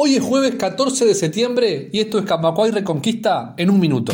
Hoy es jueves 14 de septiembre y esto es Camacuay Reconquista en un minuto.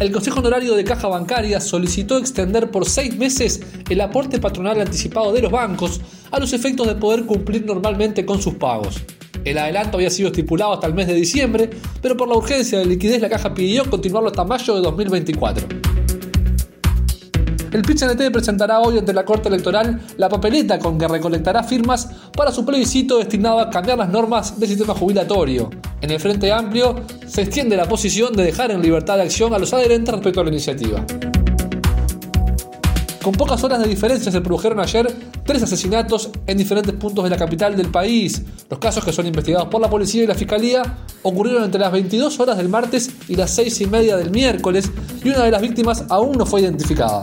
El Consejo Honorario de Caja Bancaria solicitó extender por seis meses el aporte patronal anticipado de los bancos a los efectos de poder cumplir normalmente con sus pagos. El adelanto había sido estipulado hasta el mes de diciembre, pero por la urgencia de liquidez la caja pidió continuarlo hasta mayo de 2024. El PIT-CNT presentará hoy ante la Corte Electoral la papeleta con que recolectará firmas para su plebiscito destinado a cambiar las normas del sistema jubilatorio. En el Frente Amplio se extiende la posición de dejar en libertad de acción a los adherentes respecto a la iniciativa. Con pocas horas de diferencia se produjeron ayer tres asesinatos en diferentes puntos de la capital del país. Los casos que son investigados por la policía y la fiscalía ocurrieron entre las 22 horas del martes y las 6 y media del miércoles y una de las víctimas aún no fue identificada.